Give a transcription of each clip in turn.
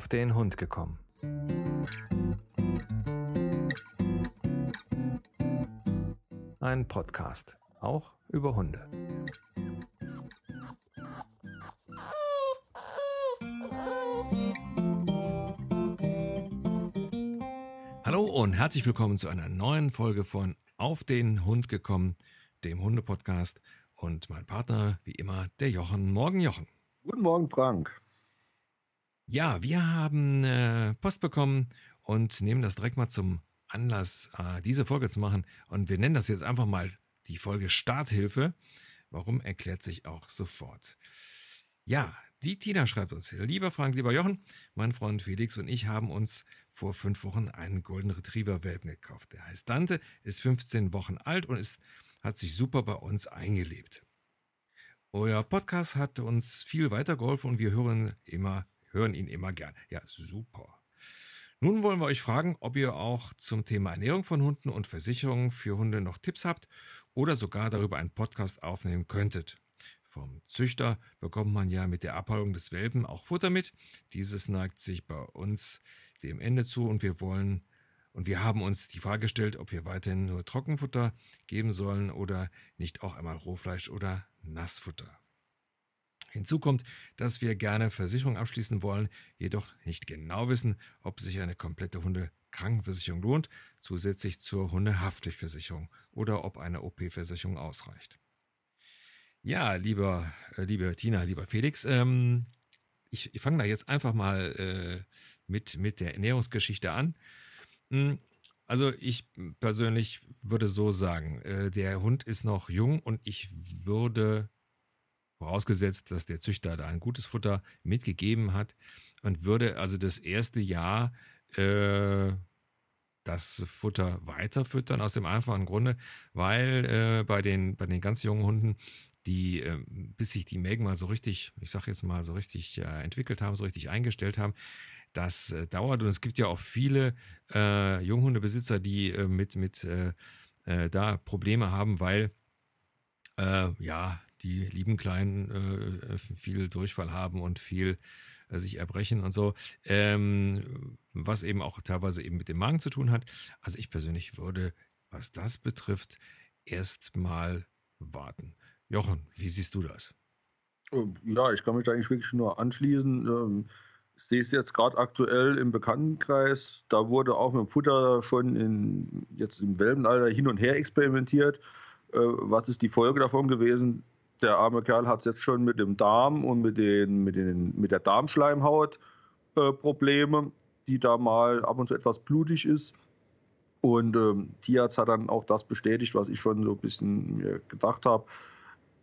auf den Hund gekommen. Ein Podcast, auch über Hunde. Hallo und herzlich willkommen zu einer neuen Folge von Auf den Hund gekommen, dem Hunde-Podcast. Und mein Partner, wie immer, der Jochen. Morgen, Jochen. Guten Morgen, Frank. Ja, wir haben äh, Post bekommen und nehmen das direkt mal zum Anlass, äh, diese Folge zu machen. Und wir nennen das jetzt einfach mal die Folge Starthilfe. Warum erklärt sich auch sofort. Ja, die Tina schreibt uns, lieber Frank, lieber Jochen, mein Freund Felix und ich haben uns vor fünf Wochen einen Golden Retriever Welpen gekauft. Der heißt Dante, ist 15 Wochen alt und ist, hat sich super bei uns eingelebt. Euer Podcast hat uns viel weitergeholfen und wir hören immer, hören ihn immer gern. Ja, super. Nun wollen wir euch fragen, ob ihr auch zum Thema Ernährung von Hunden und Versicherungen für Hunde noch Tipps habt oder sogar darüber einen Podcast aufnehmen könntet. Vom Züchter bekommt man ja mit der Abholung des Welpen auch Futter mit. Dieses neigt sich bei uns dem Ende zu und wir wollen und wir haben uns die Frage gestellt, ob wir weiterhin nur Trockenfutter geben sollen oder nicht auch einmal Rohfleisch oder Nassfutter. Hinzu kommt, dass wir gerne Versicherung abschließen wollen, jedoch nicht genau wissen, ob sich eine komplette Hundekrankenversicherung lohnt, zusätzlich zur Hundehaftpflichtversicherung oder ob eine OP-Versicherung ausreicht. Ja, lieber, äh, liebe Tina, lieber Felix, ähm, ich, ich fange da jetzt einfach mal äh, mit, mit der Ernährungsgeschichte an. Hm, also ich persönlich würde so sagen, äh, der Hund ist noch jung und ich würde, vorausgesetzt, dass der Züchter da ein gutes Futter mitgegeben hat, und würde also das erste Jahr äh, das Futter weiterfüttern aus dem einfachen Grunde, weil äh, bei, den, bei den ganz jungen Hunden die, äh, bis sich die Mägen mal so richtig, ich sag jetzt mal so richtig äh, entwickelt haben, so richtig eingestellt haben, das äh, dauert. Und es gibt ja auch viele äh, Junghundebesitzer, die äh, mit, mit äh, äh, da Probleme haben, weil äh, ja, die lieben Kleinen äh, viel Durchfall haben und viel äh, sich erbrechen und so, ähm, was eben auch teilweise eben mit dem Magen zu tun hat. Also ich persönlich würde, was das betrifft, erstmal warten. Jochen, wie siehst du das? Ja, ich kann mich da eigentlich wirklich nur anschließen. Ähm, ich sehe es jetzt gerade aktuell im Bekanntenkreis. Da wurde auch mit dem Futter schon in, jetzt im Welpenalter hin und her experimentiert. Äh, was ist die Folge davon gewesen? Der arme Kerl hat es jetzt schon mit dem Darm und mit, den, mit, den, mit der Darmschleimhaut äh, Probleme, die da mal ab und zu etwas blutig ist. Und ähm, Tierarzt hat dann auch das bestätigt, was ich schon so ein bisschen mir gedacht habe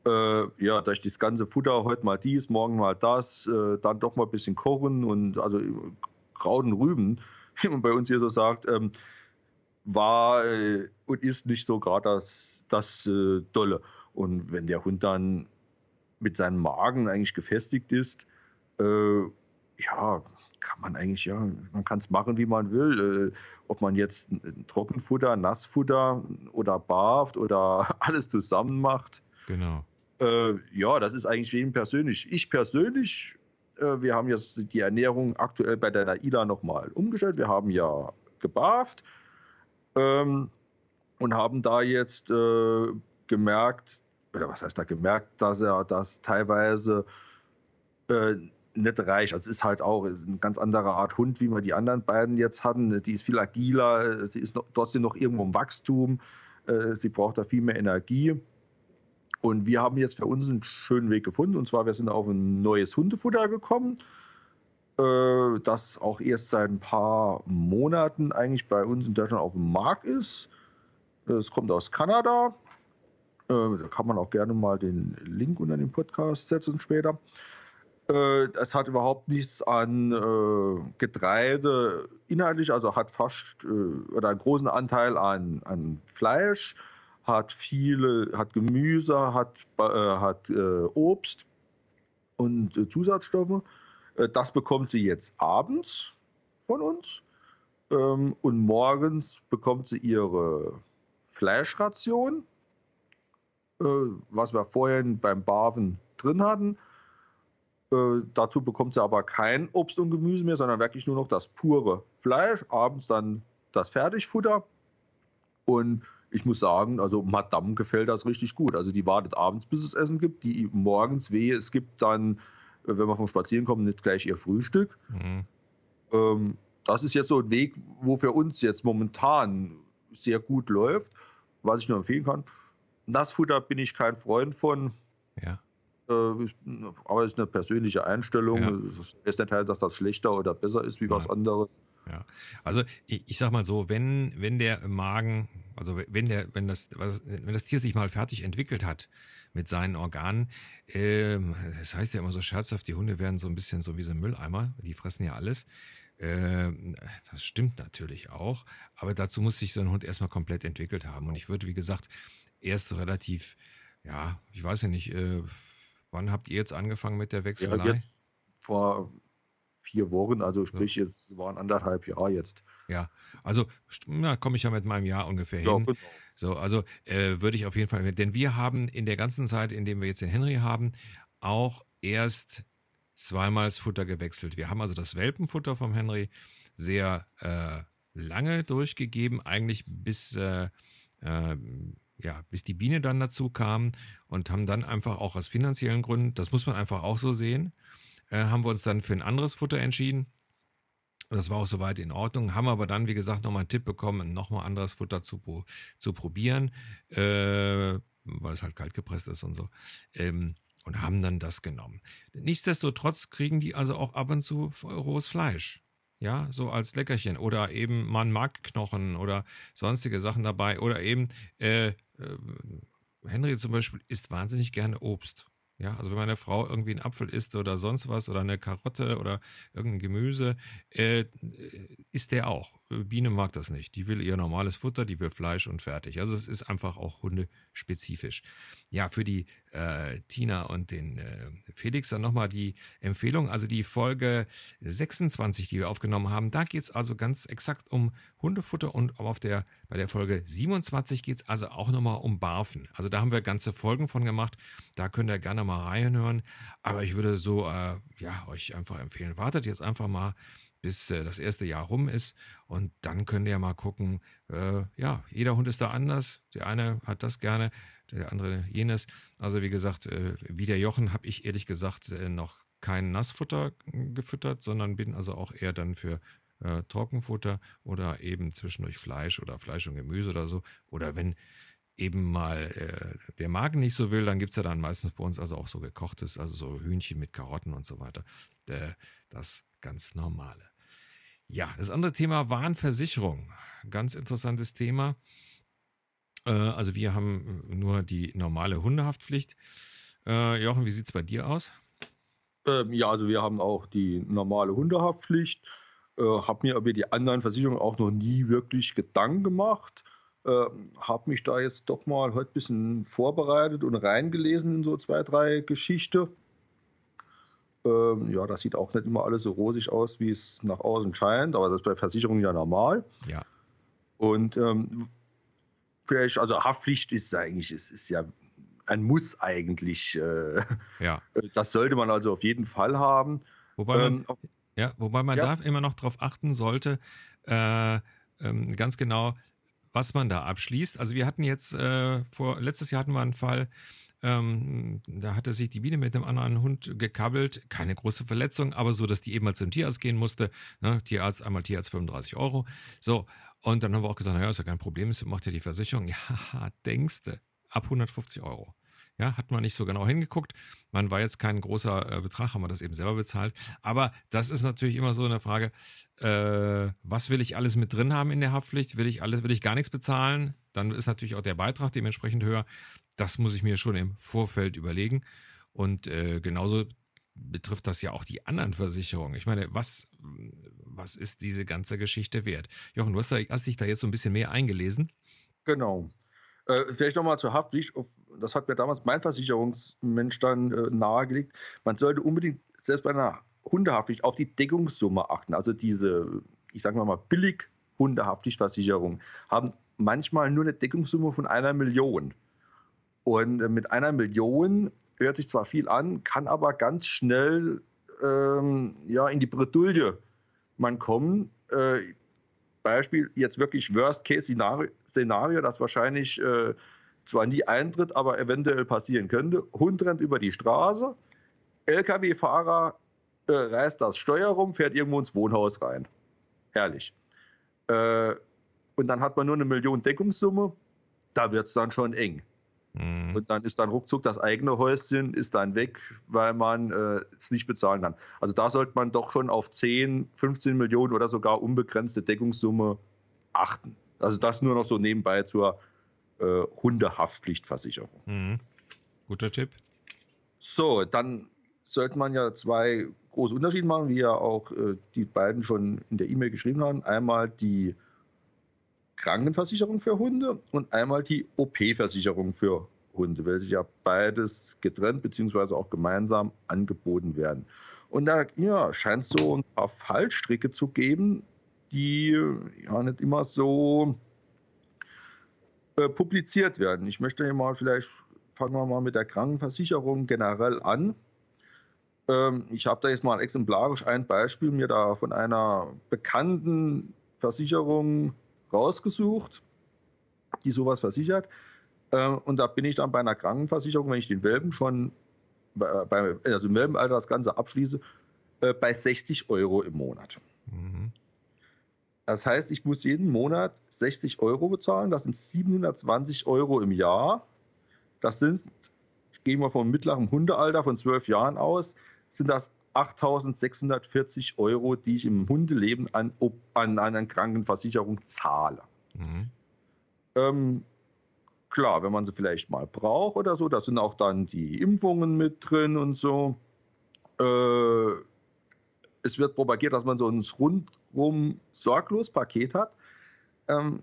äh, ja, durch das ganze Futter, heute mal dies, morgen mal das, äh, dann doch mal ein bisschen kochen und also Krauten, Rüben, wie man bei uns hier so sagt, ähm, war äh, und ist nicht so gerade das, das äh, Dolle. Und wenn der Hund dann mit seinem Magen eigentlich gefestigt ist, äh, ja, kann man eigentlich, ja, man kann es machen, wie man will. Äh, ob man jetzt Trockenfutter, Nassfutter oder barft oder alles zusammen macht. Genau. Äh, ja, das ist eigentlich jedem persönlich. Ich persönlich, äh, wir haben jetzt die Ernährung aktuell bei der Naila nochmal umgestellt. Wir haben ja gebarft ähm, und haben da jetzt äh, gemerkt, oder was heißt da gemerkt, dass er das teilweise äh, nicht reicht. Also es ist halt auch ist eine ganz andere Art Hund, wie wir die anderen beiden jetzt hatten. Die ist viel agiler, sie ist noch, trotzdem noch irgendwo im Wachstum, äh, sie braucht da viel mehr Energie. Und wir haben jetzt für uns einen schönen Weg gefunden. Und zwar, wir sind auf ein neues Hundefutter gekommen, äh, das auch erst seit ein paar Monaten eigentlich bei uns in Deutschland auf dem Markt ist. Es kommt aus Kanada. Äh, da kann man auch gerne mal den Link unter den Podcast setzen später. Äh, es hat überhaupt nichts an Getreide inhaltlich, also hat fast oder einen großen Anteil an, an Fleisch hat viele, hat Gemüse, hat, äh, hat äh, Obst und äh, Zusatzstoffe. Äh, das bekommt sie jetzt abends von uns. Ähm, und morgens bekommt sie ihre Fleischration, äh, was wir vorhin beim Barven drin hatten. Äh, dazu bekommt sie aber kein Obst und Gemüse mehr, sondern wirklich nur noch das pure Fleisch. Abends dann das Fertigfutter. Und ich muss sagen, also Madame gefällt das richtig gut. Also die wartet abends, bis es Essen gibt. Die morgens wehe, es gibt dann, äh, wenn wir vom Spazieren kommen, nicht gleich ihr Frühstück. Mhm. Ähm, das ist jetzt so ein Weg, wo für uns jetzt momentan sehr gut läuft. Was ich nur empfehlen kann. Nassfutter bin ich kein Freund von. Ja. Äh, aber es ist eine persönliche Einstellung. Ja. Es ist nicht halt, dass das schlechter oder besser ist wie was anderes. Ja, also ich, ich sag mal so, wenn, wenn der Magen, also wenn der, wenn das, wenn das Tier sich mal fertig entwickelt hat mit seinen Organen, äh, das heißt ja immer so scherzhaft, die Hunde werden so ein bisschen so wie so ein Mülleimer, die fressen ja alles. Äh, das stimmt natürlich auch, aber dazu muss sich so ein Hund erstmal komplett entwickelt haben. Und ich würde, wie gesagt, erst relativ, ja, ich weiß ja nicht, äh, Wann habt ihr jetzt angefangen mit der Wechselei? Ja, jetzt vor vier Wochen, also sprich, ja. jetzt waren anderthalb Jahre jetzt. Ja, also da komme ich ja mit meinem Jahr ungefähr ja, hin. Genau. So, also äh, würde ich auf jeden Fall, denn wir haben in der ganzen Zeit, in dem wir jetzt den Henry haben, auch erst zweimal das Futter gewechselt. Wir haben also das Welpenfutter vom Henry sehr äh, lange durchgegeben, eigentlich bis äh, äh ja, bis die Biene dann dazu kam und haben dann einfach auch aus finanziellen Gründen, das muss man einfach auch so sehen, äh, haben wir uns dann für ein anderes Futter entschieden. Das war auch soweit in Ordnung, haben aber dann, wie gesagt, nochmal einen Tipp bekommen, nochmal anderes Futter zu, zu probieren, äh, weil es halt kalt gepresst ist und so. Ähm, und haben dann das genommen. Nichtsdestotrotz kriegen die also auch ab und zu rohes Fleisch ja, so als Leckerchen oder eben mal ein Markknochen oder sonstige Sachen dabei oder eben äh, äh, Henry zum Beispiel isst wahnsinnig gerne Obst. Ja, also wenn meine Frau irgendwie einen Apfel isst oder sonst was oder eine Karotte oder irgendein Gemüse, äh, isst der auch. Biene mag das nicht. Die will ihr normales Futter, die will Fleisch und fertig. Also es ist einfach auch hundespezifisch. Ja, für die äh, Tina und den äh, Felix dann nochmal die Empfehlung. Also die Folge 26, die wir aufgenommen haben, da geht es also ganz exakt um Hundefutter und auf der, bei der Folge 27 geht es also auch nochmal um Barfen. Also da haben wir ganze Folgen von gemacht. Da könnt ihr gerne mal reinhören. Aber ich würde so, äh, ja, euch einfach empfehlen, wartet jetzt einfach mal bis äh, das erste Jahr rum ist. Und dann könnt ihr mal gucken, äh, ja, jeder Hund ist da anders. Der eine hat das gerne, der andere jenes. Also wie gesagt, äh, wie der Jochen habe ich ehrlich gesagt äh, noch kein Nassfutter gefüttert, sondern bin also auch eher dann für äh, Trockenfutter oder eben zwischendurch Fleisch oder Fleisch und Gemüse oder so. Oder wenn eben mal äh, der Magen nicht so will, dann gibt es ja dann meistens bei uns also auch so gekochtes, also so Hühnchen mit Karotten und so weiter. Äh, das ganz normale. Ja, das andere Thema Warnversicherung. Ganz interessantes Thema. Äh, also wir haben nur die normale Hundehaftpflicht. Äh, Jochen, wie sieht es bei dir aus? Ähm, ja, also wir haben auch die normale Hundehaftpflicht. Äh, habe mir über die anderen Versicherungen auch noch nie wirklich Gedanken gemacht. Äh, habe mich da jetzt doch mal heute ein bisschen vorbereitet und reingelesen in so zwei, drei Geschichten. Ähm, ja, das sieht auch nicht immer alles so rosig aus, wie es nach außen scheint, aber das ist bei Versicherungen ja normal. Ja. Und ähm, vielleicht, also Haftpflicht ist eigentlich, ist, ist ja ein Muss eigentlich. Äh, ja. Das sollte man also auf jeden Fall haben. Wobei man, ähm, auf, ja, wobei man ja. darf immer noch darauf achten sollte, äh, ähm, ganz genau, was man da abschließt. Also wir hatten jetzt äh, vor letztes Jahr hatten wir einen Fall, ähm, da hatte sich die Biene mit einem anderen Hund gekabbelt. Keine große Verletzung, aber so, dass die eben mal zum Tierarzt gehen musste. Ne? Tierarzt, einmal Tierarzt 35 Euro. So. Und dann haben wir auch gesagt, naja, ist ja kein Problem, es macht ja die Versicherung. Ja, denkste, ab 150 Euro. Ja, hat man nicht so genau hingeguckt. Man war jetzt kein großer äh, Betrag, haben wir das eben selber bezahlt. Aber das ist natürlich immer so eine Frage, äh, was will ich alles mit drin haben in der Haftpflicht? Will ich alles, will ich gar nichts bezahlen? Dann ist natürlich auch der Beitrag dementsprechend höher. Das muss ich mir schon im Vorfeld überlegen. Und äh, genauso betrifft das ja auch die anderen Versicherungen. Ich meine, was, was ist diese ganze Geschichte wert? Jochen, du hast, da, hast dich da jetzt so ein bisschen mehr eingelesen. Genau. Äh, vielleicht nochmal zur Haftpflicht. Das hat mir damals mein Versicherungsmensch dann äh, nahegelegt. Man sollte unbedingt, selbst bei einer Hundehaftpflicht, auf die Deckungssumme achten. Also diese, ich sage mal, billig Hundehaftpflichtversicherung haben manchmal nur eine Deckungssumme von einer Million. Und äh, mit einer Million hört sich zwar viel an, kann aber ganz schnell ähm, ja, in die Bredouille man kommen. Äh, Beispiel jetzt wirklich Worst-Case-Szenario, das wahrscheinlich äh, zwar nie eintritt, aber eventuell passieren könnte. Hund rennt über die Straße, LKW-Fahrer äh, reißt das Steuer rum, fährt irgendwo ins Wohnhaus rein. Herrlich. Äh, und dann hat man nur eine Million Deckungssumme, da wird es dann schon eng. Mhm. Und dann ist dann ruckzuck das eigene Häuschen ist dann weg, weil man äh, es nicht bezahlen kann. Also da sollte man doch schon auf 10, 15 Millionen oder sogar unbegrenzte Deckungssumme achten. Also das nur noch so nebenbei zur äh, Hundehaftpflichtversicherung. Mhm. Guter Tipp. So, dann sollte man ja zwei große Unterschiede machen, wie ja auch äh, die beiden schon in der E-Mail geschrieben haben. Einmal die Krankenversicherung für Hunde und einmal die OP-Versicherung für Hunde, welche ja beides getrennt bzw. auch gemeinsam angeboten werden. Und da ja, scheint es so ein paar Fallstricke zu geben, die ja nicht immer so äh, publiziert werden. Ich möchte hier mal vielleicht fangen wir mal mit der Krankenversicherung generell an. Ähm, ich habe da jetzt mal exemplarisch ein Beispiel mir da von einer bekannten Versicherung rausgesucht, die sowas versichert. Äh, und da bin ich dann bei einer Krankenversicherung, wenn ich den Welpen schon, bei, also im Welpenalter das Ganze abschließe, äh, bei 60 Euro im Monat. Mhm. Das heißt, ich muss jeden Monat 60 Euro bezahlen. Das sind 720 Euro im Jahr. Das sind, ich gehe mal vom mittleren Hundealter von 12 Jahren aus, sind das 8.640 Euro, die ich im Hundeleben an, an einer Krankenversicherung zahle. Mhm. Ähm, klar, wenn man sie vielleicht mal braucht oder so, da sind auch dann die Impfungen mit drin und so. Äh, es wird propagiert, dass man so ein rundum sorglos Paket hat, ähm,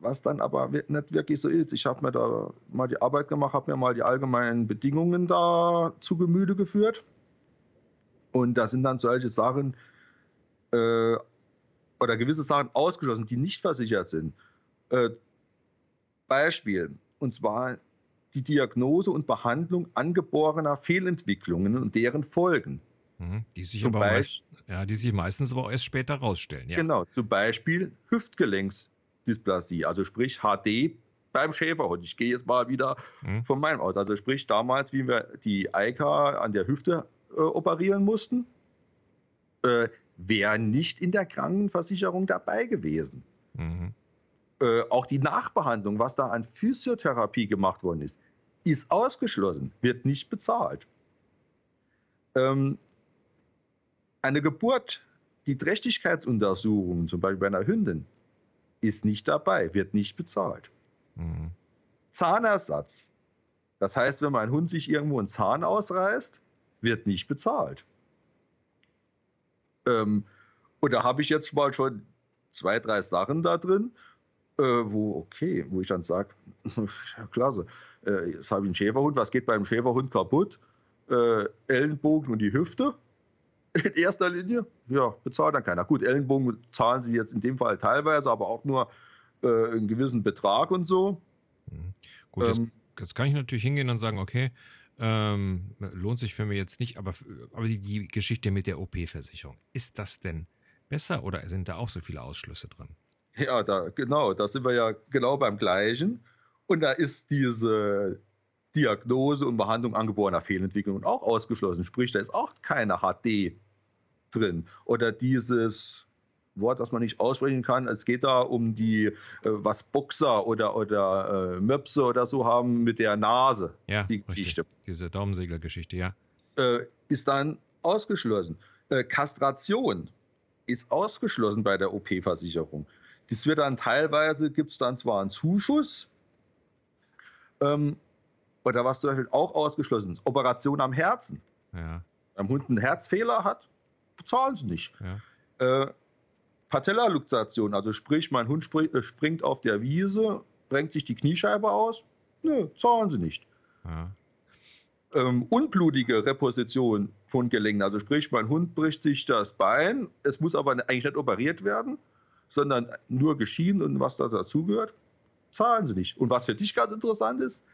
was dann aber nicht wirklich so ist. Ich habe mir da mal die Arbeit gemacht, habe mir mal die allgemeinen Bedingungen da zu Gemüte geführt und da sind dann solche Sachen äh, oder gewisse Sachen ausgeschlossen, die nicht versichert sind. Äh, Beispiel, und zwar die Diagnose und Behandlung angeborener Fehlentwicklungen und deren Folgen. Mhm, die, sich aber meist, ja, die sich meistens aber erst später rausstellen. Ja. Genau, zum Beispiel Hüftgelenksdysplasie, also sprich HD beim Schäferhund. Ich gehe jetzt mal wieder mhm. von meinem aus. Also sprich damals, wie wir die Eika an der Hüfte äh, operieren mussten, äh, wäre nicht in der Krankenversicherung dabei gewesen. Mhm. Äh, auch die Nachbehandlung, was da an Physiotherapie gemacht worden ist, ist ausgeschlossen, wird nicht bezahlt. Ähm, eine Geburt, die Trächtigkeitsuntersuchung, zum Beispiel bei einer Hündin, ist nicht dabei, wird nicht bezahlt. Mhm. Zahnersatz. Das heißt, wenn mein Hund sich irgendwo einen Zahn ausreißt, wird nicht bezahlt. Ähm, und da habe ich jetzt mal schon zwei, drei Sachen da drin, äh, wo, okay, wo ich dann sage, ja, klasse, äh, jetzt habe ich einen Schäferhund, was geht beim Schäferhund kaputt? Äh, Ellenbogen und die Hüfte in erster Linie, ja, bezahlt dann keiner. Gut, Ellenbogen zahlen sie jetzt in dem Fall teilweise, aber auch nur äh, einen gewissen Betrag und so. Mhm. Gut, ähm, jetzt, jetzt, kann ich natürlich hingehen und sagen, okay, ähm, lohnt sich für mich jetzt nicht, aber, aber die, die Geschichte mit der OP-Versicherung, ist das denn besser oder sind da auch so viele Ausschlüsse drin? Ja, da, genau, da sind wir ja genau beim Gleichen. Und da ist diese Diagnose und Behandlung angeborener Fehlentwicklungen auch ausgeschlossen. Sprich, da ist auch keine HD drin. Oder dieses Wort, das man nicht aussprechen kann. Es geht da um die, äh, was Boxer oder, oder äh, Möpse oder so haben mit der Nase. Ja, die Geschichte. Diese Daumensegelgeschichte, ja. Äh, ist dann ausgeschlossen. Äh, Kastration ist ausgeschlossen bei der OP-Versicherung. Das wird dann teilweise, gibt es dann zwar einen Zuschuss, ähm, oder was zum Beispiel auch ausgeschlossen ist, Operation am Herzen. Ja. Wenn ein Hund einen Herzfehler hat, bezahlen sie nicht. Ja. Äh, Patellaluxation, also sprich, mein Hund äh, springt auf der Wiese, bringt sich die Kniescheibe aus, nö, zahlen sie nicht. Ja. Ähm, unblutige Reposition von Gelenken, also sprich, mein Hund bricht sich das Bein, es muss aber eigentlich nicht operiert werden, sondern nur geschieden und was da dazugehört, zahlen sie nicht. Und was für dich ganz interessant ist,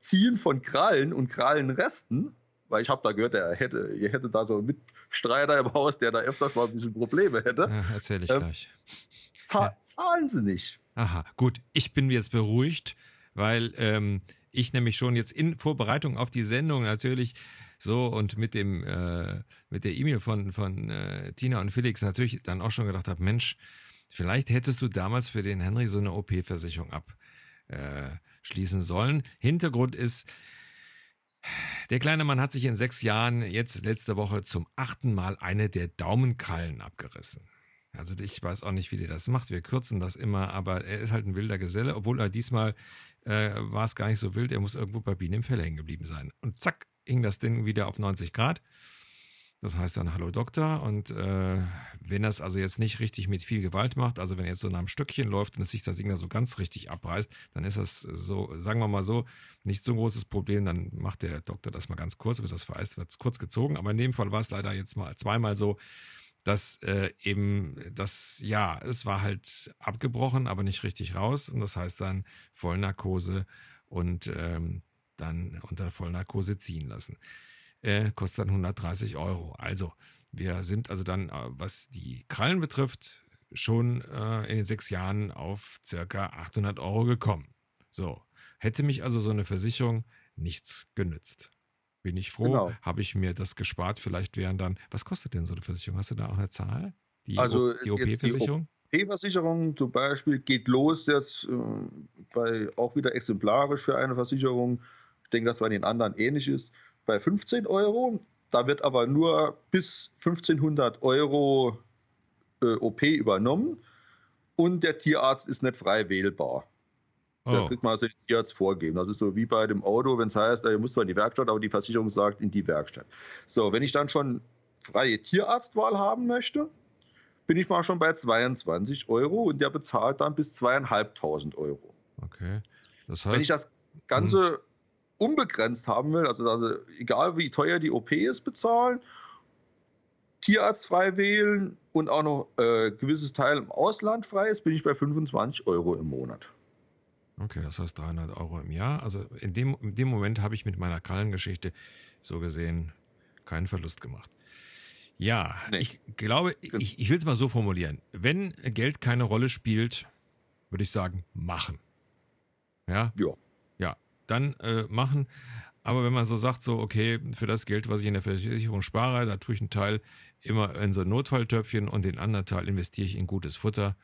Ziehen von Krallen und Krallenresten, weil ich habe da gehört, er hätte, ihr hättet da so einen Mitstreiter im Haus, der da öfters mal ein bisschen Probleme hätte. Ja, erzähle ich ähm, gleich. Zahl, Zahlen sie nicht. Aha, gut. Ich bin jetzt beruhigt, weil ähm, ich nämlich schon jetzt in Vorbereitung auf die Sendung natürlich so und mit dem äh, mit der E-Mail von von äh, Tina und Felix natürlich dann auch schon gedacht habe, Mensch, vielleicht hättest du damals für den Henry so eine OP-Versicherung abschließen äh, sollen. Hintergrund ist, der kleine Mann hat sich in sechs Jahren jetzt letzte Woche zum achten Mal eine der Daumenkrallen abgerissen. Also ich weiß auch nicht, wie der das macht. Wir kürzen das immer, aber er ist halt ein wilder Geselle, obwohl er diesmal äh, war es gar nicht so wild. Er muss irgendwo bei Bienen im Fell hängen geblieben sein. Und zack, hing das Ding wieder auf 90 Grad. Das heißt dann Hallo Doktor. Und äh, wenn das also jetzt nicht richtig mit viel Gewalt macht, also wenn er jetzt so nach einem Stückchen läuft und es sich das Ding da so ganz richtig abreißt, dann ist das so, sagen wir mal so, nicht so ein großes Problem. Dann macht der Doktor das mal ganz kurz, wird das vereist, wird kurz gezogen. Aber in dem Fall war es leider jetzt mal zweimal so, dass äh, eben das, ja, es war halt abgebrochen, aber nicht richtig raus. Und das heißt dann Vollnarkose und ähm, dann unter Vollnarkose ziehen lassen. Äh, kostet dann 130 Euro. Also, wir sind also dann, äh, was die Krallen betrifft, schon äh, in den sechs Jahren auf circa 800 Euro gekommen. So, hätte mich also so eine Versicherung nichts genützt. Bin ich froh, genau. habe ich mir das gespart. Vielleicht wären dann, was kostet denn so eine Versicherung? Hast du da auch eine Zahl? Die, also die OP-Versicherung? Die OP-Versicherung zum Beispiel geht los jetzt äh, bei auch wieder exemplarisch für eine Versicherung. Ich denke, dass bei den anderen ähnlich ist. Bei 15 Euro. Da wird aber nur bis 1500 Euro äh, OP übernommen und der Tierarzt ist nicht frei wählbar. Da oh. kriegt man also den Tierarzt vorgeben. Das ist so wie bei dem Auto, wenn es heißt, ihr müsst zwar in die Werkstatt, aber die Versicherung sagt in die Werkstatt. So, wenn ich dann schon freie Tierarztwahl haben möchte, bin ich mal schon bei 22 Euro und der bezahlt dann bis zweieinhalbtausend Euro. Okay. Das heißt, wenn ich das Ganze hm. Unbegrenzt haben will, also, also egal wie teuer die OP ist, bezahlen, Tierarzt frei wählen und auch noch äh, gewisses Teil im Ausland frei ist, bin ich bei 25 Euro im Monat. Okay, das heißt 300 Euro im Jahr. Also in dem, in dem Moment habe ich mit meiner Krallengeschichte so gesehen keinen Verlust gemacht. Ja, nee. ich glaube, ich, ich will es mal so formulieren. Wenn Geld keine Rolle spielt, würde ich sagen, machen. Ja? Ja. Dann äh, machen. Aber wenn man so sagt, so, okay, für das Geld, was ich in der Versicherung spare, da tue ich einen Teil immer in so ein Notfalltöpfchen und den anderen Teil investiere ich in gutes Futter.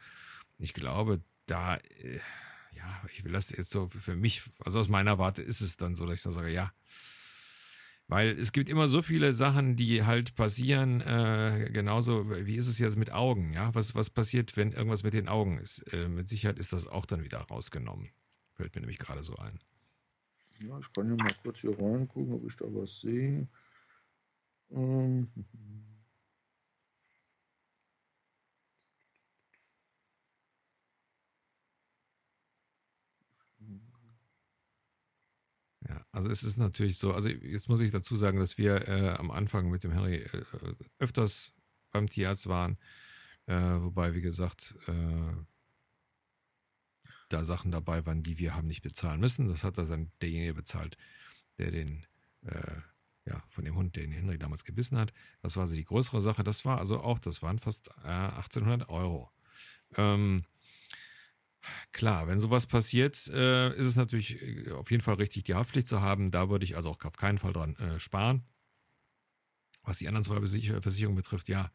Ich glaube, da. Äh, ja, ich will das jetzt so für mich, also aus meiner Warte ist es dann so, dass ich nur sage, ja. Weil es gibt immer so viele Sachen, die halt passieren, äh, genauso, wie ist es jetzt mit Augen, ja? Was, was passiert, wenn irgendwas mit den Augen ist? Äh, mit Sicherheit ist das auch dann wieder rausgenommen. Fällt mir nämlich gerade so ein. Ja, ich kann ja mal kurz hier reingucken, ob ich da was sehe. Ähm. Ja, also es ist natürlich so, also jetzt muss ich dazu sagen, dass wir äh, am Anfang mit dem Henry äh, öfters beim Tierarzt waren, äh, wobei, wie gesagt, äh, da Sachen dabei waren, die wir haben nicht bezahlen müssen. Das hat dann derjenige bezahlt, der den, äh, ja, von dem Hund, den Henry damals gebissen hat. Das war also die größere Sache. Das war also auch, das waren fast 1800 äh, Euro. Ähm, Klar, wenn sowas passiert, äh, ist es natürlich äh, auf jeden Fall richtig, die Haftpflicht zu haben. Da würde ich also auch auf keinen Fall dran äh, sparen. Was die anderen zwei Versicherungen betrifft, ja,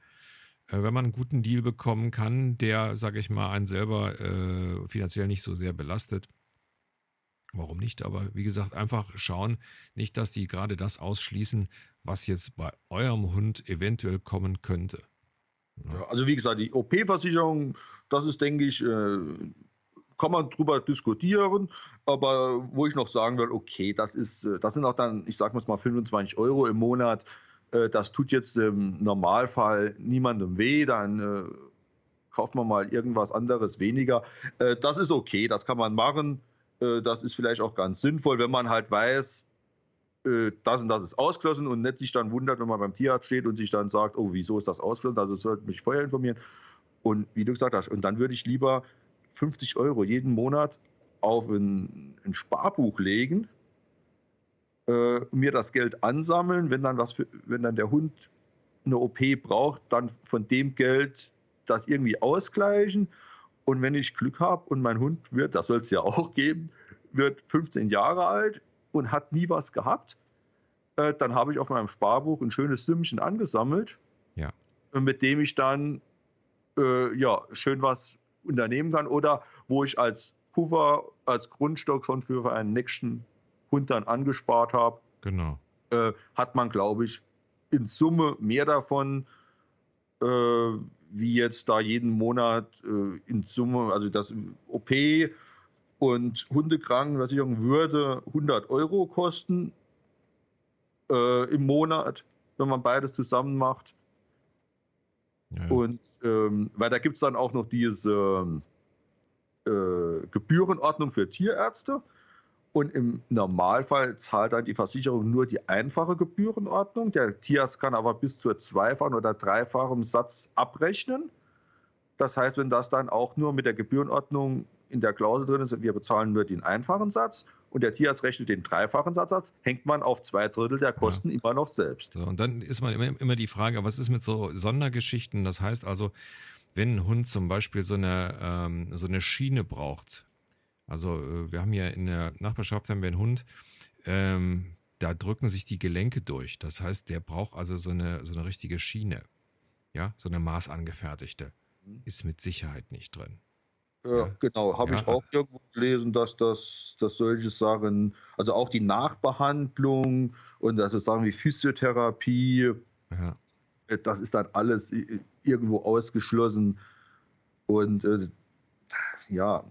wenn man einen guten Deal bekommen kann, der, sage ich mal, einen selber äh, finanziell nicht so sehr belastet, warum nicht? Aber wie gesagt, einfach schauen, nicht, dass die gerade das ausschließen, was jetzt bei eurem Hund eventuell kommen könnte. Ja, also wie gesagt, die OP-Versicherung, das ist, denke ich, äh, kann man drüber diskutieren, aber wo ich noch sagen will, okay, das ist, äh, das sind auch dann, ich sage mal 25 Euro im Monat. Äh, das tut jetzt im Normalfall niemandem weh, dann äh, kauft man mal irgendwas anderes weniger. Das ist okay, das kann man machen. Das ist vielleicht auch ganz sinnvoll, wenn man halt weiß, das und das ist ausgeschlossen und nicht sich dann wundert, wenn man beim Tierarzt steht und sich dann sagt, oh, wieso ist das ausgeschlossen? Also sollte mich vorher informieren. Und wie du gesagt hast, und dann würde ich lieber 50 Euro jeden Monat auf ein, ein Sparbuch legen äh, mir das Geld ansammeln, wenn dann was für, wenn dann der Hund eine OP braucht, dann von dem Geld das irgendwie ausgleichen. Und wenn ich Glück habe und mein Hund wird, das soll es ja auch geben, wird 15 Jahre alt und hat nie was gehabt, äh, dann habe ich auf meinem Sparbuch ein schönes Sümmchen angesammelt, ja. mit dem ich dann äh, ja, schön was unternehmen kann oder wo ich als Puffer, als Grundstock schon für einen nächsten Hund dann angespart habe. Genau. Äh, hat man, glaube ich, in Summe mehr davon, äh, wie jetzt da jeden Monat äh, in Summe, also das OP und Hundekrankenversicherung würde 100 Euro kosten äh, im Monat, wenn man beides zusammen macht. Ja. Und ähm, weil da gibt es dann auch noch diese äh, Gebührenordnung für Tierärzte. Und im Normalfall zahlt dann die Versicherung nur die einfache Gebührenordnung. Der Tierarzt kann aber bis zu zweifachen oder dreifachen Satz abrechnen. Das heißt, wenn das dann auch nur mit der Gebührenordnung in der Klausel drin ist, wir bezahlen nur den einfachen Satz und der Tierarzt rechnet den dreifachen Satz, hängt man auf zwei Drittel der Kosten ja. immer noch selbst. So, und dann ist man immer, immer die Frage, was ist mit so Sondergeschichten? Das heißt also, wenn ein Hund zum Beispiel so eine, ähm, so eine Schiene braucht, also äh, wir haben hier in der Nachbarschaft haben wir einen Hund, ähm, da drücken sich die Gelenke durch. Das heißt, der braucht also so eine, so eine richtige Schiene. Ja, so eine maßangefertigte. Mhm. Ist mit Sicherheit nicht drin. Ja, ja. genau. Habe ja. ich auch irgendwo gelesen, dass das dass solche Sachen, also auch die Nachbehandlung und also Sachen wie Physiotherapie, ja. Äh, das ist dann alles irgendwo ausgeschlossen. Und äh, ja,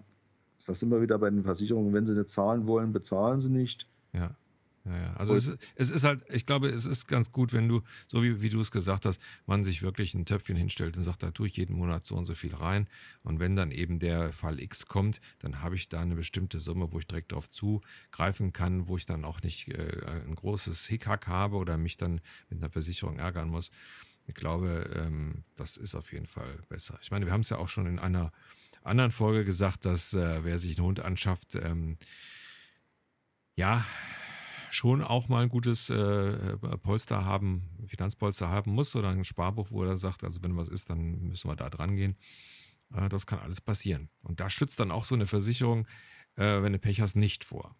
das sind wir wieder bei den Versicherungen. Wenn sie nicht zahlen wollen, bezahlen sie nicht. Ja. Ja, ja. Also es, es, ist halt, ich glaube, es ist ganz gut, wenn du, so wie, wie du es gesagt hast, man sich wirklich ein Töpfchen hinstellt und sagt, da tue ich jeden Monat so und so viel rein. Und wenn dann eben der Fall X kommt, dann habe ich da eine bestimmte Summe, wo ich direkt darauf zugreifen kann, wo ich dann auch nicht äh, ein großes Hickhack habe oder mich dann mit einer Versicherung ärgern muss. Ich glaube, ähm, das ist auf jeden Fall besser. Ich meine, wir haben es ja auch schon in einer anderen Folge gesagt, dass äh, wer sich einen Hund anschafft, ähm, ja, schon auch mal ein gutes äh, Polster haben, Finanzpolster haben muss oder ein Sparbuch, wo er sagt, also wenn was ist, dann müssen wir da dran gehen. Äh, das kann alles passieren. Und da schützt dann auch so eine Versicherung, äh, wenn du Pech hast, nicht vor.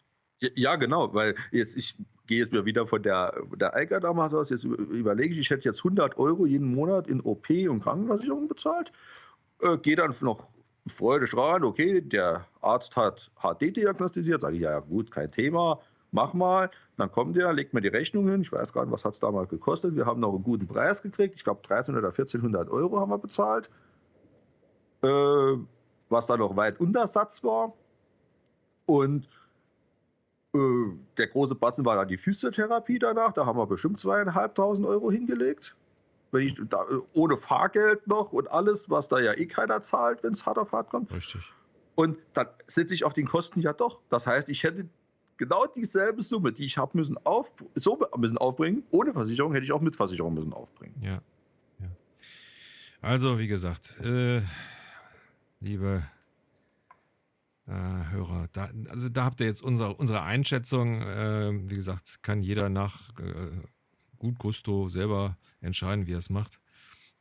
Ja, genau, weil jetzt ich gehe jetzt mir wieder von der, der Eiger damals aus, jetzt überlege ich, ich hätte jetzt 100 Euro jeden Monat in OP und Krankenversicherung bezahlt, äh, gehe dann noch freudig ran, okay, der Arzt hat HD diagnostiziert, sage ich, ja gut, kein Thema, mach mal. Dann kommt der, legt mir die Rechnung hin, ich weiß gar nicht, was hat es damals gekostet, wir haben noch einen guten Preis gekriegt, ich glaube 1300 oder 1400 Euro haben wir bezahlt, äh, was dann noch weit unter Satz war. Und äh, der große Batzen war dann die Physiotherapie danach. Da haben wir bestimmt zweieinhalbtausend Euro hingelegt. Wenn ich da, äh, ohne Fahrgeld noch und alles, was da ja eh keiner zahlt, wenn es hart auf hart kommt. Richtig. Und dann sitze ich auf den Kosten ja doch. Das heißt, ich hätte genau dieselbe Summe, die ich habe müssen, auf, so müssen aufbringen. Ohne Versicherung hätte ich auch mit Versicherung müssen aufbringen. Ja. ja. Also, wie gesagt, äh, liebe äh, Hörer. Da, also da habt ihr jetzt unsere, unsere Einschätzung. Äh, wie gesagt, kann jeder nach äh, gut Gusto selber entscheiden, wie er es macht.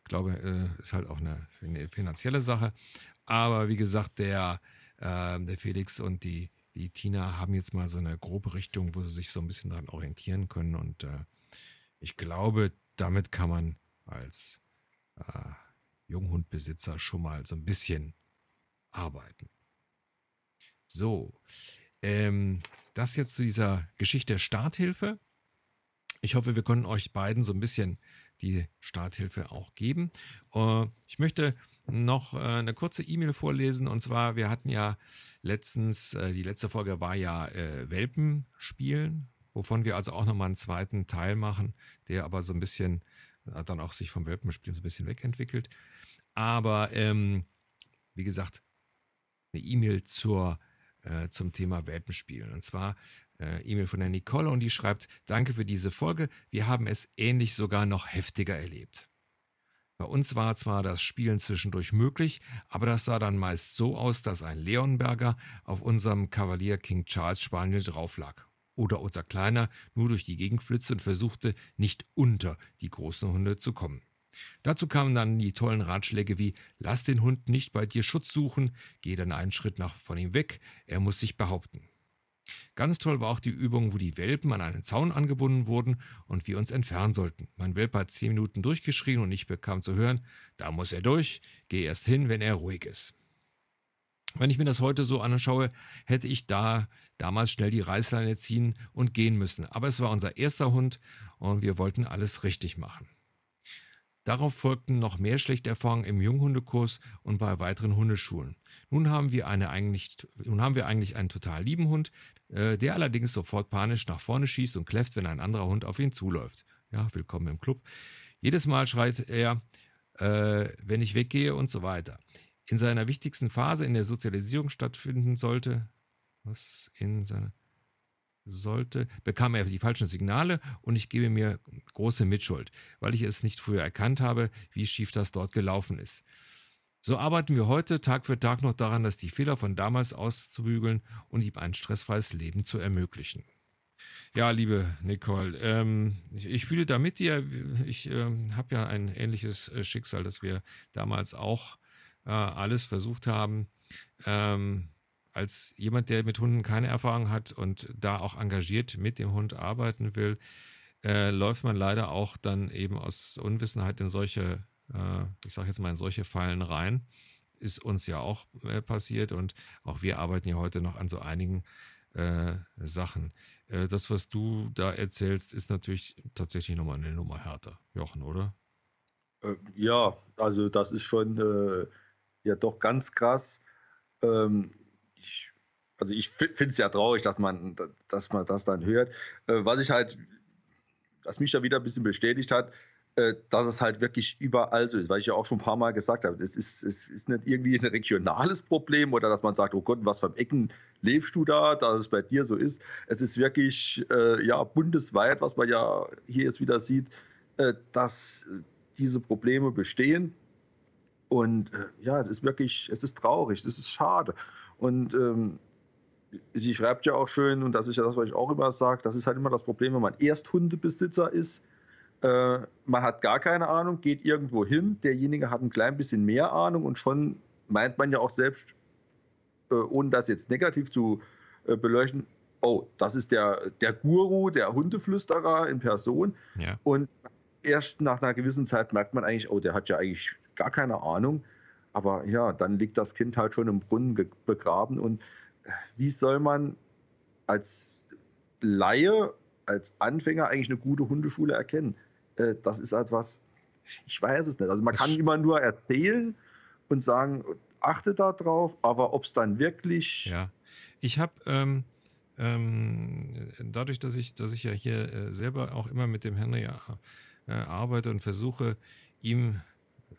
Ich glaube, äh, ist halt auch eine, eine, finanzielle Sache. Aber wie gesagt, der, äh, der Felix und die, die Tina haben jetzt mal so eine grobe Richtung, wo sie sich so ein bisschen daran orientieren können. Und äh, ich glaube, damit kann man als Junghundbesitzer schon mal so ein bisschen arbeiten. So, ähm, das jetzt zu dieser Geschichte der Starthilfe. Ich hoffe, wir konnten euch beiden so ein bisschen die Starthilfe auch geben. Uh, ich möchte noch äh, eine kurze E-Mail vorlesen. Und zwar, wir hatten ja letztens, äh, die letzte Folge war ja äh, Welpenspielen, wovon wir also auch nochmal einen zweiten Teil machen, der aber so ein bisschen äh, dann auch sich vom Welpenspielen so ein bisschen wegentwickelt. Aber ähm, wie gesagt, eine E-Mail zur äh, zum Thema Welpenspielen. Und zwar äh, E-Mail von der Nicole und die schreibt, danke für diese Folge. Wir haben es ähnlich sogar noch heftiger erlebt. Bei uns war zwar das Spielen zwischendurch möglich, aber das sah dann meist so aus, dass ein Leonberger auf unserem Kavalier King Charles Spaniel drauf lag. oder unser Kleiner nur durch die Gegend flitzte und versuchte, nicht unter die großen Hunde zu kommen. Dazu kamen dann die tollen Ratschläge wie Lass den Hund nicht bei dir Schutz suchen, geh dann einen Schritt nach von ihm weg, er muss sich behaupten. Ganz toll war auch die Übung, wo die Welpen an einen Zaun angebunden wurden und wir uns entfernen sollten. Mein Welpe hat zehn Minuten durchgeschrien und ich bekam zu hören, da muss er durch, geh erst hin, wenn er ruhig ist. Wenn ich mir das heute so anschaue, hätte ich da damals schnell die Reißleine ziehen und gehen müssen. Aber es war unser erster Hund und wir wollten alles richtig machen. Darauf folgten noch mehr schlechte Erfahrungen im Junghundekurs und bei weiteren Hundeschulen. Nun haben wir, eine eigentlich, nun haben wir eigentlich einen total lieben Hund, äh, der allerdings sofort panisch nach vorne schießt und kläfft, wenn ein anderer Hund auf ihn zuläuft. Ja, willkommen im Club. Jedes Mal schreit er, äh, wenn ich weggehe und so weiter. In seiner wichtigsten Phase, in der Sozialisierung stattfinden sollte, was in seiner sollte, bekam er die falschen Signale und ich gebe mir große Mitschuld, weil ich es nicht früher erkannt habe, wie schief das dort gelaufen ist. So arbeiten wir heute Tag für Tag noch daran, dass die Fehler von damals auszubügeln und ihm ein stressfreies Leben zu ermöglichen. Ja, liebe Nicole, ähm, ich, ich, fühle da mit dir. Ich ähm, habe ja ein ähnliches äh, Schicksal, dass wir damals auch äh, alles versucht haben. Ähm, als jemand, der mit Hunden keine Erfahrung hat und da auch engagiert mit dem Hund arbeiten will, äh, läuft man leider auch dann eben aus Unwissenheit in solche, äh, ich sage jetzt mal in solche Fallen rein. Ist uns ja auch äh, passiert und auch wir arbeiten ja heute noch an so einigen äh, Sachen. Äh, das, was du da erzählst, ist natürlich tatsächlich nochmal eine Nummer härter, Jochen, oder? Äh, ja, also das ist schon ja doch ganz krass. Ähm, ich, also ich finde es ja traurig, dass man, dass man das dann hört. Äh, was ich halt, was mich da wieder ein bisschen bestätigt hat, äh, dass es halt wirklich überall so ist, weil ich ja auch schon ein paar Mal gesagt habe, es ist, es ist nicht irgendwie ein regionales Problem oder dass man sagt, oh Gott, was für Ecken lebst du da, dass es bei dir so ist. Es ist wirklich äh, ja bundesweit, was man ja hier jetzt wieder sieht, äh, dass diese Probleme bestehen. Und äh, ja, es ist wirklich, es ist traurig, es ist schade. Und ähm, sie schreibt ja auch schön, und das ist ja das, was ich auch immer sage, das ist halt immer das Problem, wenn man erst Hundebesitzer ist. Äh, man hat gar keine Ahnung, geht irgendwo hin, derjenige hat ein klein bisschen mehr Ahnung und schon meint man ja auch selbst, äh, ohne das jetzt negativ zu äh, beleuchten, oh, das ist der, der Guru, der Hundeflüsterer in Person. Ja. Und erst nach einer gewissen Zeit merkt man eigentlich, oh, der hat ja eigentlich gar keine Ahnung. Aber ja, dann liegt das Kind halt schon im Brunnen begraben. Und äh, wie soll man als Laie, als Anfänger eigentlich eine gute Hundeschule erkennen? Äh, das ist etwas, ich weiß es nicht. Also man kann immer nur erzählen und sagen, achte da drauf, aber ob es dann wirklich. Ja, ich habe. Ähm ähm, dadurch, dass ich, dass ich ja hier äh, selber auch immer mit dem Henry arbeite und versuche, ihm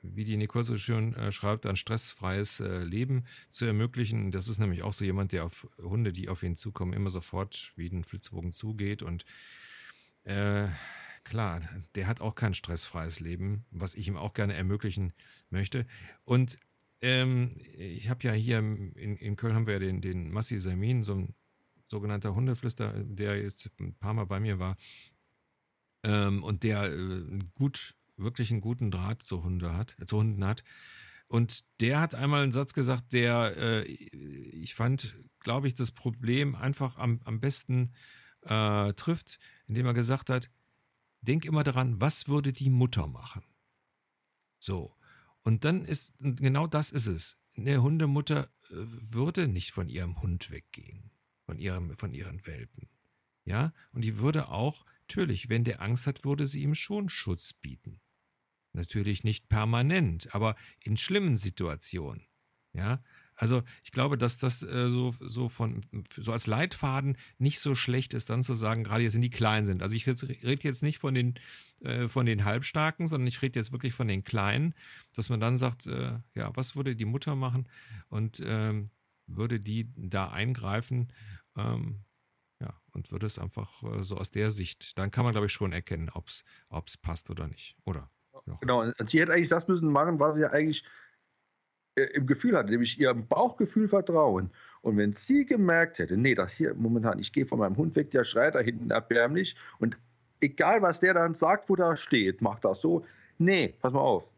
wie die Nicole so schön äh, schreibt, ein stressfreies äh, Leben zu ermöglichen. Das ist nämlich auch so jemand, der auf Hunde, die auf ihn zukommen, immer sofort wie ein Flitzbogen zugeht. Und äh, klar, der hat auch kein stressfreies Leben, was ich ihm auch gerne ermöglichen möchte. Und ähm, ich habe ja hier in, in, Köln haben wir ja den, den Massi Samin, so ein sogenannter Hundeflüster, der jetzt ein paar Mal bei mir war. Ähm, und der äh, gut wirklich einen guten Draht zu, Hunde hat, zu Hunden hat. Und der hat einmal einen Satz gesagt, der, äh, ich fand, glaube ich, das Problem einfach am, am besten äh, trifft, indem er gesagt hat, denk immer daran, was würde die Mutter machen? So. Und dann ist, genau das ist es. Eine Hundemutter äh, würde nicht von ihrem Hund weggehen, von, ihrem, von ihren Welpen. Ja, und die würde auch, natürlich, wenn der Angst hat, würde sie ihm schon Schutz bieten. Natürlich nicht permanent, aber in schlimmen Situationen. Ja, also ich glaube, dass das äh, so, so von so als Leitfaden nicht so schlecht ist, dann zu sagen, gerade jetzt, wenn die klein sind. Also ich rede jetzt nicht von den, äh, von den Halbstarken, sondern ich rede jetzt wirklich von den Kleinen, dass man dann sagt, äh, ja, was würde die Mutter machen und ähm, würde die da eingreifen? Ähm, ja, und würde es einfach äh, so aus der Sicht, dann kann man, glaube ich, schon erkennen, ob es passt oder nicht. Oder? Genau, und sie hätte eigentlich das müssen machen, was sie eigentlich äh, im Gefühl hatte, nämlich ihrem Bauchgefühl vertrauen. Und wenn sie gemerkt hätte, nee, das hier momentan, ich gehe von meinem Hund weg, der schreit da hinten erbärmlich und egal was der dann sagt, wo da steht, macht das so, nee, pass mal auf,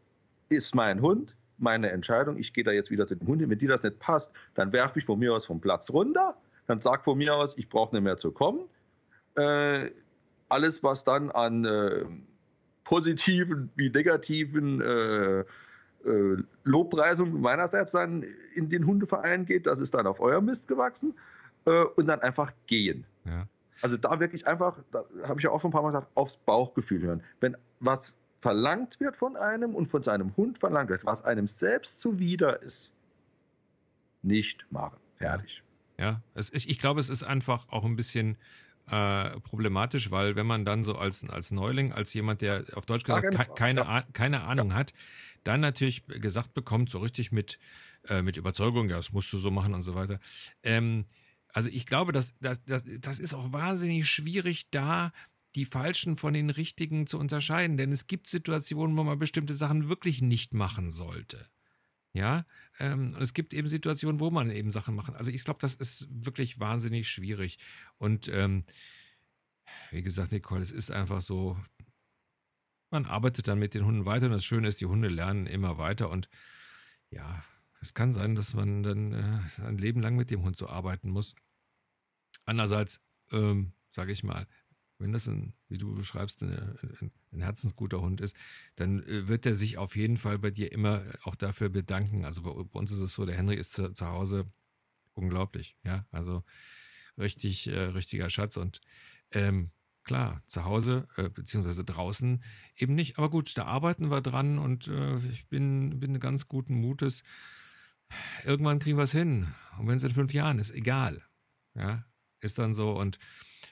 ist mein Hund, meine Entscheidung, ich gehe da jetzt wieder zu dem Hund hin, wenn dir das nicht passt, dann werf mich von mir aus vom Platz runter, dann sag von mir aus, ich brauche nicht mehr zu kommen. Äh, alles, was dann an äh, positiven wie negativen äh, äh, Lobpreisung meinerseits dann in den Hundeverein geht, das ist dann auf euer Mist gewachsen äh, und dann einfach gehen. Ja. Also da wirklich einfach, da habe ich ja auch schon ein paar Mal gesagt, aufs Bauchgefühl hören. Wenn was verlangt wird von einem und von seinem Hund verlangt wird, was einem selbst zuwider ist, nicht machen. Fertig. Ja, es, ich, ich glaube, es ist einfach auch ein bisschen äh, problematisch, weil wenn man dann so als, als Neuling, als jemand, der auf Deutsch gesagt ke keine, ja. keine Ahnung ja. hat, dann natürlich gesagt bekommt, so richtig mit, äh, mit Überzeugung, ja, das musst du so machen und so weiter. Ähm, also ich glaube, das, das, das, das ist auch wahnsinnig schwierig, da die Falschen von den Richtigen zu unterscheiden. Denn es gibt Situationen, wo man bestimmte Sachen wirklich nicht machen sollte. Ja, ähm, und es gibt eben Situationen, wo man eben Sachen macht. Also ich glaube, das ist wirklich wahnsinnig schwierig. Und ähm, wie gesagt, Nicole, es ist einfach so, man arbeitet dann mit den Hunden weiter und das Schöne ist, die Hunde lernen immer weiter und ja, es kann sein, dass man dann äh, ein Leben lang mit dem Hund so arbeiten muss. Andererseits, ähm, sage ich mal, wenn das ein, wie du beschreibst, ein, ein herzensguter Hund ist, dann äh, wird er sich auf jeden Fall bei dir immer auch dafür bedanken. Also bei, bei uns ist es so, der Henry ist zu, zu Hause unglaublich, ja, also richtig, äh, richtiger Schatz und ähm, klar, zu Hause äh, beziehungsweise draußen eben nicht. Aber gut, da arbeiten wir dran und äh, ich bin, bin ganz guten Mutes. Irgendwann kriegen wir es hin. Und wenn es in fünf Jahren ist, egal. Ja, ist dann so und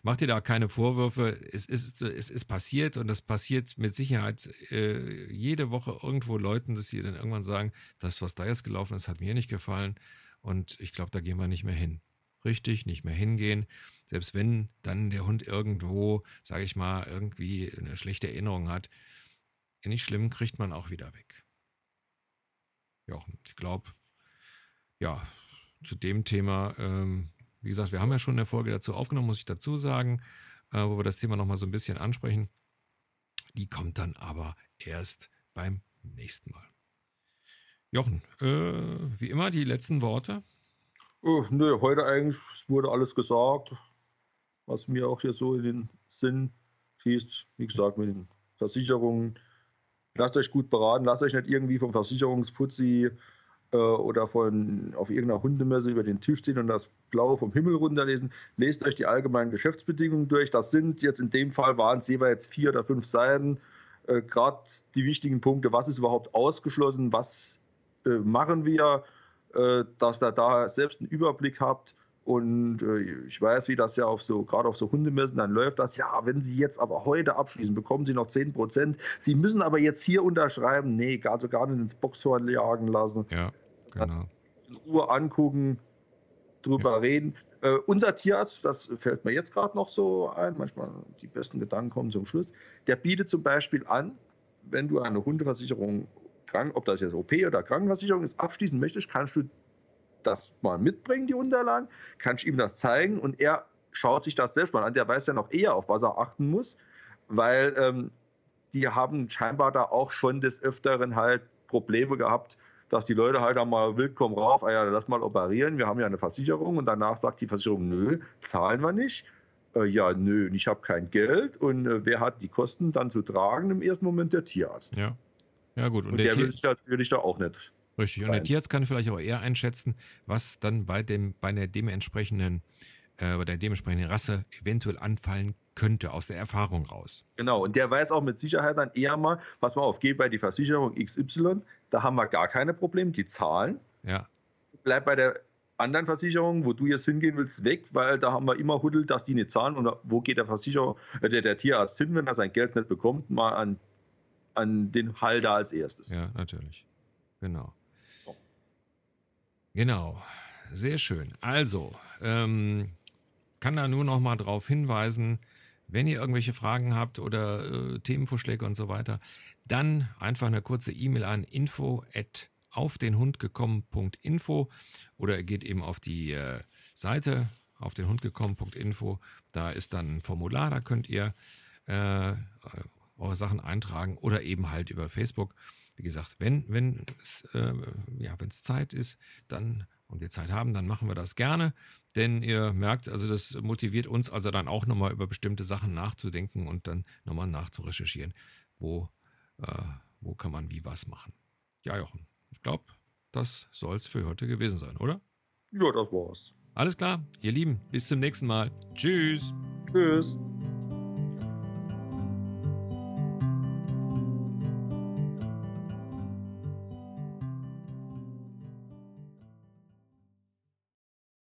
mach dir da keine Vorwürfe. Es ist, es ist passiert und das passiert mit Sicherheit äh, jede Woche irgendwo Leuten, dass sie dann irgendwann sagen, das, was da jetzt gelaufen ist, hat mir nicht gefallen und ich glaube, da gehen wir nicht mehr hin. Richtig, nicht mehr hingehen. Selbst wenn dann der Hund irgendwo, sage ich mal, irgendwie eine schlechte Erinnerung hat, nicht schlimm, kriegt man auch wieder weg. Ja, ich glaube, ja, zu dem Thema ähm, wie gesagt, wir haben ja schon eine Folge dazu aufgenommen, muss ich dazu sagen, äh, wo wir das Thema nochmal so ein bisschen ansprechen. Die kommt dann aber erst beim nächsten Mal. Jochen, äh, wie immer die letzten Worte. Oh, nö, heute eigentlich wurde alles gesagt, was mir auch hier so in den Sinn schießt. Wie gesagt, mit den Versicherungen. Lasst euch gut beraten, lasst euch nicht irgendwie vom Versicherungsfuzzi äh, oder von auf irgendeiner Hundemesse über den Tisch ziehen und das Blaue vom Himmel runterlesen. Lest euch die allgemeinen Geschäftsbedingungen durch. Das sind jetzt in dem Fall waren es jeweils vier oder fünf Seiten. Äh, Gerade die wichtigen Punkte, was ist überhaupt ausgeschlossen, was äh, machen wir, äh, dass ihr da selbst einen Überblick habt. Und äh, ich weiß, wie das ja auf so, gerade auf so Hundemessen dann läuft, dass ja, wenn Sie jetzt aber heute abschließen, bekommen Sie noch 10 Prozent. Sie müssen aber jetzt hier unterschreiben. Nee, also gar nicht ins Boxhorn jagen lassen. Ja. Genau. In Ruhe angucken, drüber ja. reden. Äh, unser Tierarzt, das fällt mir jetzt gerade noch so ein, manchmal die besten Gedanken kommen zum Schluss, der bietet zum Beispiel an, wenn du eine Hundeversicherung, ob das jetzt OP oder Krankenversicherung ist, abschließen möchtest, kannst du das mal mitbringen, die Unterlagen, kannst ihm das zeigen und er schaut sich das selbst mal an. Der weiß ja noch eher, auf was er achten muss, weil ähm, die haben scheinbar da auch schon des Öfteren halt Probleme gehabt, dass die Leute halt einmal willkommen rauf, ah ja, lass mal operieren, wir haben ja eine Versicherung und danach sagt die Versicherung, nö, zahlen wir nicht. Äh, ja, nö, ich habe kein Geld und äh, wer hat die Kosten dann zu tragen? Im ersten Moment der Tierarzt. Ja, ja gut. Und, und der, der will ich da, will ich da auch nicht. Richtig, und der Tierarzt kann vielleicht auch eher einschätzen, was dann bei, dem, bei der dementsprechenden äh, bei der dementsprechenden Rasse eventuell anfallen könnte, aus der Erfahrung raus. Genau, und der weiß auch mit Sicherheit dann eher mal, pass mal auf, geh bei die Versicherung XY, da haben wir gar keine Probleme, die zahlen. Ja. Bleib bei der anderen Versicherung, wo du jetzt hingehen willst, weg, weil da haben wir immer Huddel, dass die nicht zahlen. Und wo geht der Versicherer, äh, der, der Tierarzt hin, wenn er sein Geld nicht bekommt, mal an, an den Halter als erstes. Ja, natürlich. Genau. Genau. Sehr schön. Also, ähm, kann da nur noch mal darauf hinweisen, wenn ihr irgendwelche Fragen habt oder äh, Themenvorschläge und so weiter, dann einfach eine kurze E-Mail an info auf den Hund gekommen.info oder ihr geht eben auf die äh, Seite auf den Hund gekommen.info. Da ist dann ein Formular, da könnt ihr äh, eure Sachen eintragen oder eben halt über Facebook. Wie gesagt, wenn wenn es äh, ja, wenn's Zeit ist, dann und wir Zeit haben, dann machen wir das gerne. Denn ihr merkt, also das motiviert uns also dann auch nochmal über bestimmte Sachen nachzudenken und dann nochmal nachzurecherchieren, wo, äh, wo kann man wie was machen. Ja, Jochen, ich glaube, das soll es für heute gewesen sein, oder? Ja, das war's. Alles klar, ihr Lieben, bis zum nächsten Mal. Tschüss. Tschüss.